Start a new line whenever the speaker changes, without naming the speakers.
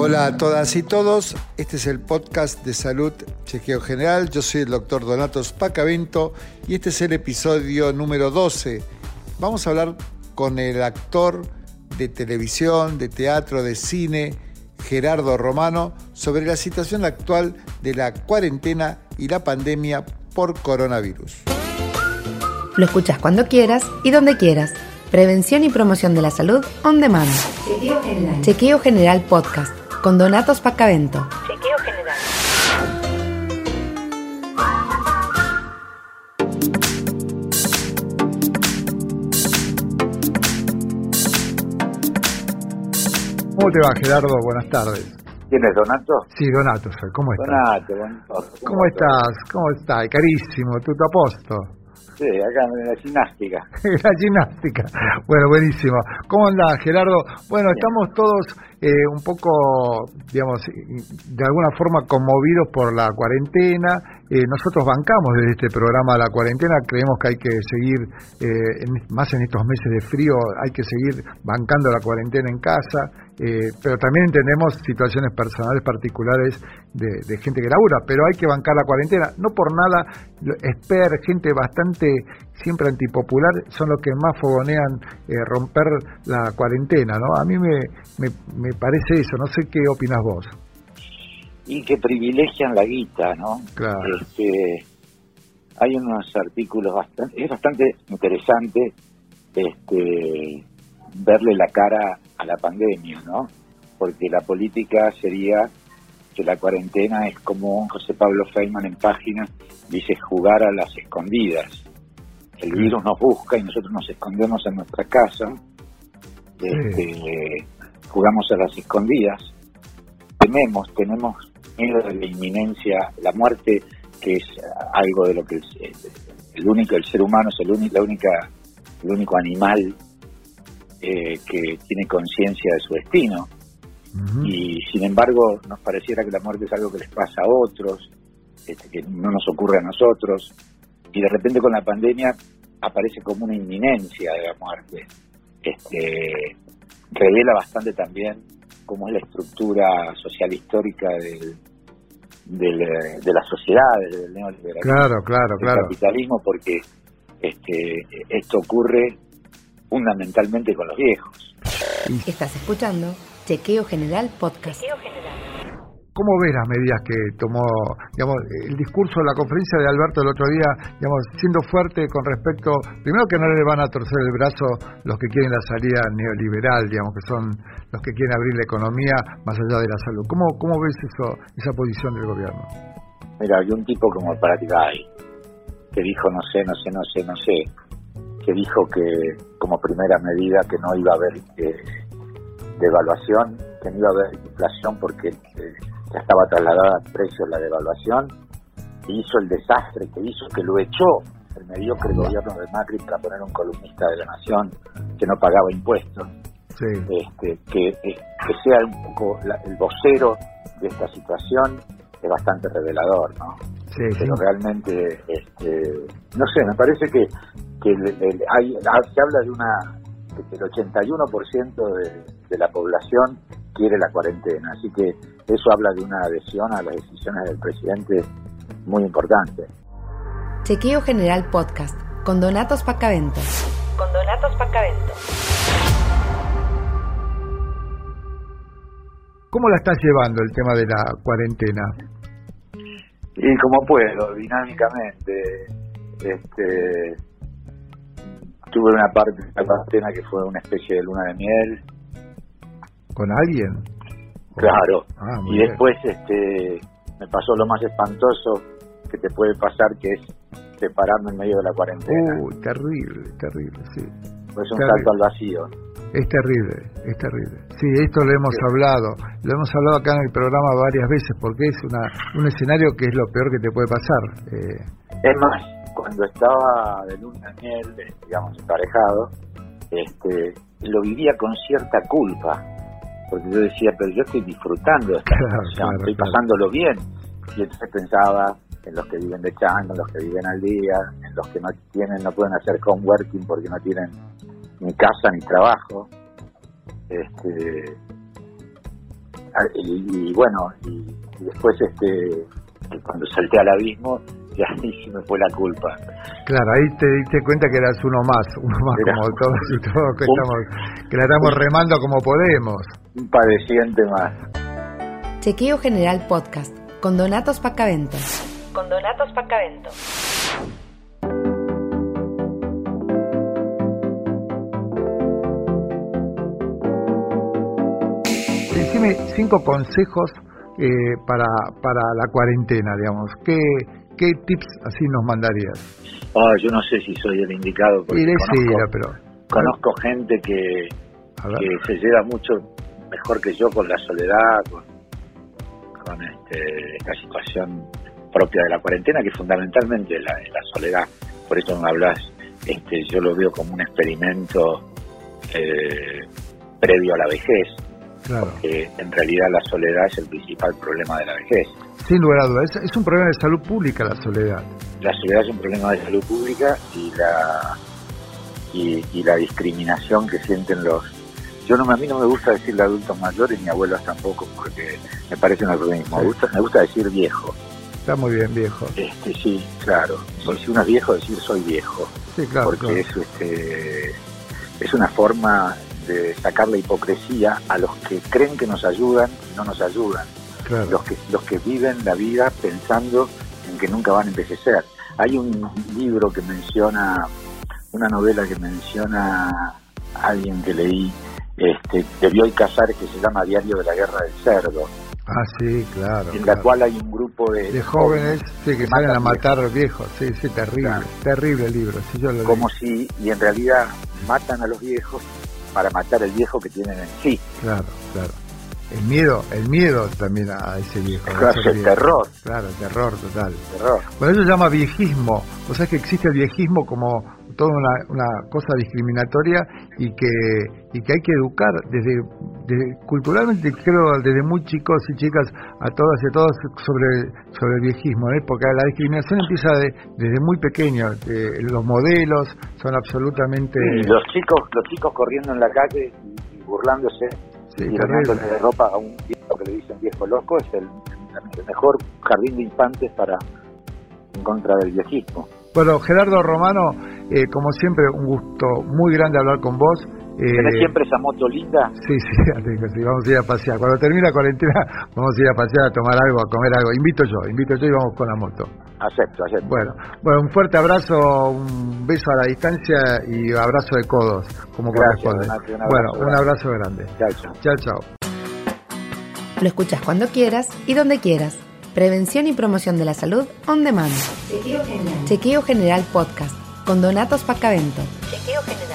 Hola a todas y todos, este es el podcast de Salud Chequeo General, yo soy el doctor Donato Spacavento y este es el episodio número 12. Vamos a hablar con el actor de televisión, de teatro, de cine, Gerardo Romano, sobre la situación actual de la cuarentena y la pandemia por coronavirus.
Lo escuchas cuando quieras y donde quieras. Prevención y promoción de la salud on demand.
Chequeo General.
Chequeo General Podcast con Donato Spacavento.
Chequeo General.
¿Cómo te va, Gerardo? Buenas tardes.
¿Quién es Donato?
Sí, Donato, soy. ¿cómo estás?
Donato, Donato.
¿Cómo estás? ¿Cómo estás? Carísimo, tu aposto.
Sí, acá en la gimnástica.
la gimnástica. Bueno, buenísimo. ¿Cómo andás, Gerardo? Bueno, estamos todos eh, un poco, digamos, de alguna forma conmovidos por la cuarentena. Eh, nosotros bancamos desde este programa la cuarentena, creemos que hay que seguir, eh, más en estos meses de frío, hay que seguir bancando la cuarentena en casa, pero también entendemos situaciones personales particulares de, gente que labura, pero hay que bancar la cuarentena. No por nada, Esper, gente bastante siempre antipopular, son los que más fogonean romper la cuarentena, ¿no? A mí me, parece eso, no sé qué opinas vos
y que privilegian la guita, ¿no?
Claro.
Este, hay unos artículos bastante, es bastante interesante este, verle la cara a la pandemia, ¿no? Porque la política sería que la cuarentena es como José Pablo Feynman en página dice jugar a las escondidas. El virus nos busca y nosotros nos escondemos en nuestra casa, este, jugamos a las escondidas, tememos, tenemos miedo de la inminencia, la muerte, que es algo de lo que el, único, el ser humano es el único, la única, el único animal eh, que tiene conciencia de su destino. Y sin embargo, nos pareciera que la muerte es algo que les pasa a otros, este, que no nos ocurre a nosotros. Y de repente con la pandemia aparece como una inminencia de la muerte. Este, revela bastante también cómo es la estructura social histórica del, eh, de la sociedad, del neoliberalismo,
claro, claro, claro.
capitalismo, porque este, esto ocurre fundamentalmente con los viejos.
Estás escuchando Chequeo General Podcast.
Chequeo General.
¿Cómo ves las medidas que tomó, digamos, el discurso de la conferencia de Alberto el otro día, digamos, siendo fuerte con respecto, primero que no le van a torcer el brazo los que quieren la salida neoliberal, digamos, que son los que quieren abrir la economía más allá de la salud. ¿Cómo, cómo ves eso, esa posición del gobierno?
Mira, hay un tipo como el que dijo no sé, no sé, no sé, no sé, que dijo que como primera medida que no iba a haber eh, devaluación, que no iba a haber inflación porque eh, ya estaba trasladada al precio la devaluación, hizo el desastre que hizo, que lo echó el mediocre gobierno de Macri para poner un columnista de la Nación que no pagaba impuestos, este, que, eh, que sea un poco el vocero de esta situación es bastante revelador, ¿no? Pero realmente, este, no sé, me parece que, que hay, se habla de una que el 81% de, de la población quiere la cuarentena. Así que eso habla de una adhesión a las decisiones del presidente muy importante.
Chequeo General Podcast con Donatos Pacavento.
Con Donatos Pacavento.
¿Cómo la estás llevando el tema de la cuarentena?
Y como puedo, dinámicamente. Este, tuve una parte de la cuarentena que fue una especie de luna de miel,
con alguien.
Claro.
Ah,
y después este me pasó lo más espantoso que te puede pasar, que es separarme en medio de la cuarentena.
Uy, terrible, terrible, sí.
Pues un salto al vacío.
Es terrible, es terrible. Sí, esto lo hemos hablado, lo hemos hablado acá en el programa varias veces, porque es una, un escenario que es lo peor que te puede pasar.
Eh. Es más, cuando estaba de luna miel, digamos, emparejado, este, lo vivía con cierta culpa porque yo decía, pero yo estoy disfrutando de esta situación, estoy pasándolo bien. Y entonces pensaba en los que viven de chango, en los que viven al día, en los que no tienen, no pueden hacer homeworking porque no tienen ni casa ni trabajo. Este, y, y bueno, y, y después este cuando salté al abismo, ya ahí sí me fue la culpa.
Claro, ahí te diste cuenta que eras uno más, uno más
Era
como todos y todos que
un-
estamos, que la estamos remando como podemos.
Un padeciente más.
Chequeo General Podcast con Donatos Pacavento.
Con Donatos Pacavento.
Decime cinco consejos eh, para, para la cuarentena, digamos. ¿Qué, ¿Qué tips así nos mandarías?
Ah, yo no sé si soy el indicado porque conozco,
pero...
conozco gente que, que se lleva mucho mejor que yo con la soledad, con, con este, esta situación propia de la cuarentena, que fundamentalmente es la, soledad. Por eso me hablas, este, yo lo veo como un experimento eh, previo a la vejez,
Claro,
que en realidad la soledad es el principal problema de la vejez.
Sin lugar a dudas. Es, es un problema de salud pública la soledad.
La soledad es un problema de salud pública y la y, y la discriminación que sienten los yo no a mí no me gusta decirle adultos mayores ni abuelos tampoco porque me parece un eufemismo me gusta me gusta decir viejo
Está muy bien, viejo.
este sí claro Porque si uno es viejo decir soy viejo
Sí, claro.
porque
claro.
es este es una forma de sacar la hipocresía a los que creen que nos ayudan y no nos ayudan
claro.
los que los que viven la vida pensando en que nunca van a envejecer. Hay un libro que menciona una novela que menciona a alguien que leí este de Bioy Casares que se llama Diario de la Guerra del Cerdo,
Ah, sí, claro.
en la cual hay un grupo de,
de jóvenes sí, que salen a matar viejos. Sí, sí, terrible.
Claro.
Terrible libro. Sí, yo lo leí.
como si y en realidad matan a los viejos para matar el viejo que tienen en sí.
Claro, claro. El miedo, el miedo también a ese viejo.
Claro, el terror,
Claro, terror total.
terror.
Bueno, eso se llama viejismo. O sea que existe el viejismo como toda una, una cosa discriminatoria y que, y que hay que educar desde, desde- culturalmente, creo, desde muy chicos y chicas a todas y a todos sobre, sobre el viejismo, ¿eh? porque la discriminación empieza de- desde muy pequeño. Los modelos son absolutamente...
Y los chicos, los chicos corriendo en la calle y, burlándose
Sí,
y de ropa a un viejo que le dicen viejo loco es el, el mejor jardín de infantes para en contra del viejismo.
Bueno, Gerardo Romano, eh, como siempre, un gusto muy grande hablar con vos. Eh,
¿Tenés siempre esa moto linda?
Sí, sí, sí, vamos a ir a pasear. Cuando termine la cuarentena, vamos a ir a pasear, a tomar algo, a comer algo. Invito yo, invito yo y vamos con la moto.
Acepto, acepto.
Bueno, bueno, un fuerte abrazo, un beso a la distancia y abrazo de codos, como
Gracias,
corresponde.
Un abrazo
bueno, un abrazo grande.
Chao, chao.
Chao, chao.
Lo escuchas cuando quieras y donde quieras. Prevención y promoción de la salud on demand.
Chequeo General.
Chequeo General Podcast con Donatos Pacavento.
Chequeo General.